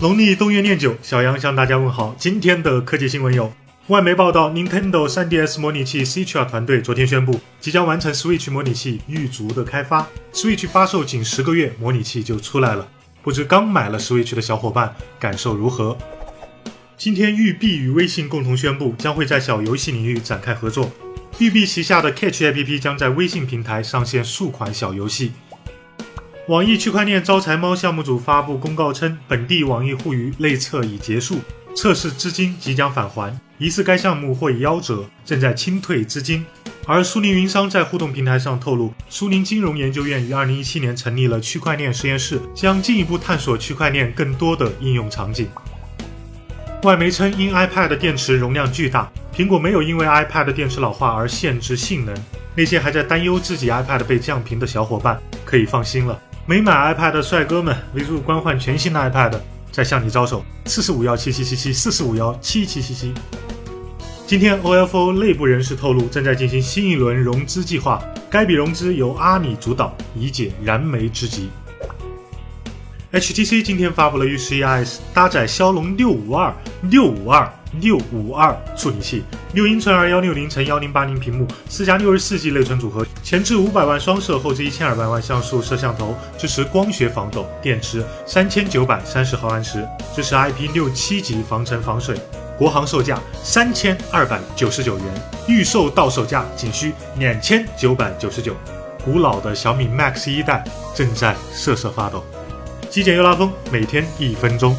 农历冬月念九，小杨向大家问好。今天的科技新闻有：外媒报道，Nintendo 3DS 模拟器 Citra 团队昨天宣布，即将完成 Switch 模拟器预足的开发。Switch 发售仅十个月，模拟器就出来了。不知刚买了 Switch 的小伙伴感受如何？今天，育碧与微信共同宣布，将会在小游戏领域展开合作。育碧旗下的 Catch APP 将在微信平台上线数款小游戏。网易区块链招财猫项目组发布公告称，本地网易互娱内测已结束，测试资金即将返还，疑似该项目或已夭折，正在清退资金。而苏宁云商在互动平台上透露，苏宁金融研究院于二零一七年成立了区块链实验室，将进一步探索区块链更多的应用场景。外媒称，因 iPad 电池容量巨大，苹果没有因为 iPad 电池老化而限制性能。那些还在担忧自己 iPad 被降频的小伙伴可以放心了。没买 iPad 的帅哥们，vivo 官换全新的 iPad，在向你招手，四四五幺七七七七，四四五幺七七七七。今天 OFO 内部人士透露，正在进行新一轮融资计划，该笔融资由阿里主导，以解燃眉之急。HTC 今天发布了 U11S，搭载骁龙六五二六五二。六五二处理器，六英寸二幺六零乘幺零八零屏幕，四加六十四 G 内存组合，前置五百万双摄，后置一千二百万像素摄像头，支持光学防抖，电池三千九百三十毫安时，支持 IP 六七级防尘防水，国行售价三千二百九十九元，预售到手价仅需两千九百九十九。古老的小米 Max 一代正在瑟瑟发抖，极简又拉风，每天一分钟。